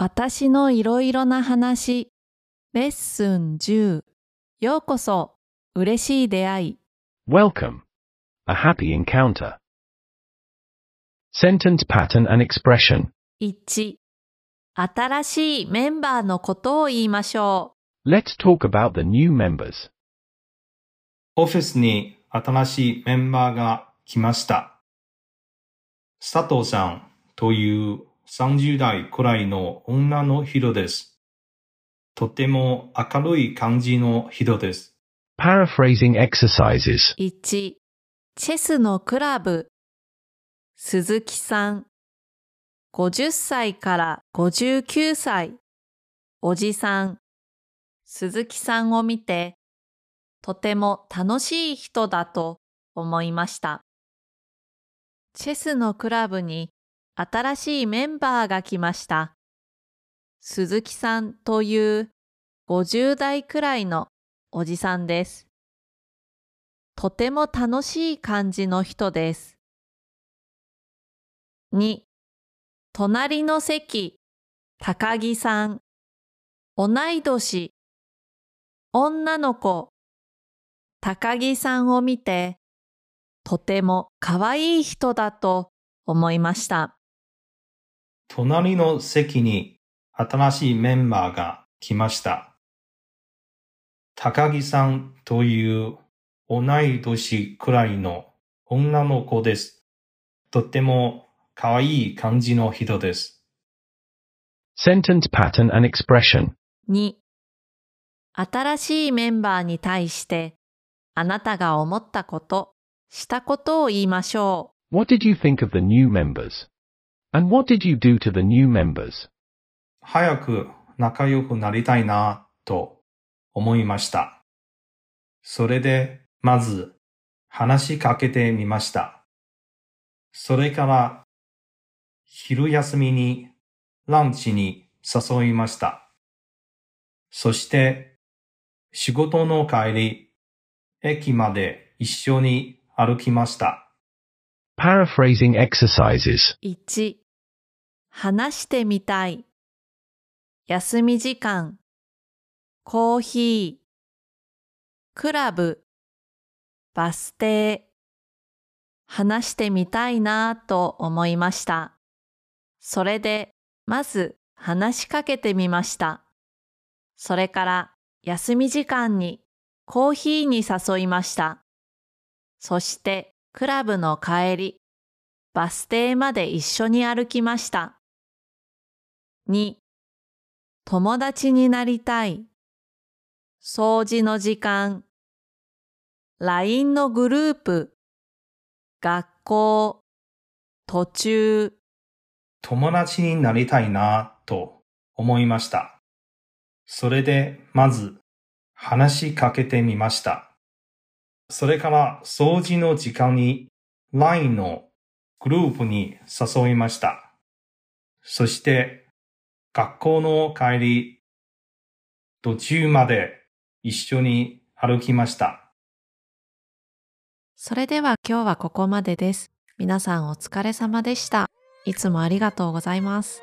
私のいろいろな話、レッスン10。ようこそ、嬉しい出会い。Welcome. A happy encounter. Sentence pattern and expression. 1、新しいメンバーのことを言いましょ Let's talk about the new members. オフィスに新しいメンバーが来ました。佐藤さんという30代くらいの女の人です。とても明るい感じの人です。Paraphrasing exercises. う。1、チェスのクラブ。鈴木さん。50歳から59歳。おじさん。鈴木さんを見て、とても楽しい人だと思いました。チェスのクラブに新しいメンバーが来ました。鈴木さんという50代くらいのおじさんです。とても楽しい感じの人です。2、隣の席、高木さん。同い年、女の子、高木さんを見て、とても可愛い人だと思いました。隣の席に新しいメンバーが来ました。高木さんという同い年くらいの女の子です。とっても可愛い感じの人です。Sentence pattern and expression. 2、新しいメンバーに対して、あなたが思ったこと、したことを言いましょ What did you think of the new members? And what did you do to the new members? 早く仲良くなりたいなと思いました。それで、まず話しかけてみました。それから、昼休みにランチに誘いました。そして、仕事の帰り、駅まで一緒に歩きました。Paraphrasing exercises. 1、話してみたい。休み時間、コーヒー、クラブ、バス停。話してみたいなぁと思いました。それで、まず話しかけてみました。それから、休み時間にコーヒーに誘いました。そして、クラブの帰り、バス停まで一緒に歩きました。2、友達になりたい。掃除の時間。LINE のグループ。学校。途中。友達になりたいなと思いました。それで、まず、話しかけてみました。それから、掃除の時間に、LINE のグループに誘いました。そして、学校の帰り、途中まで一緒に歩きました。それでは今日はここまでです。皆さんお疲れ様でした。いつもありがとうございます。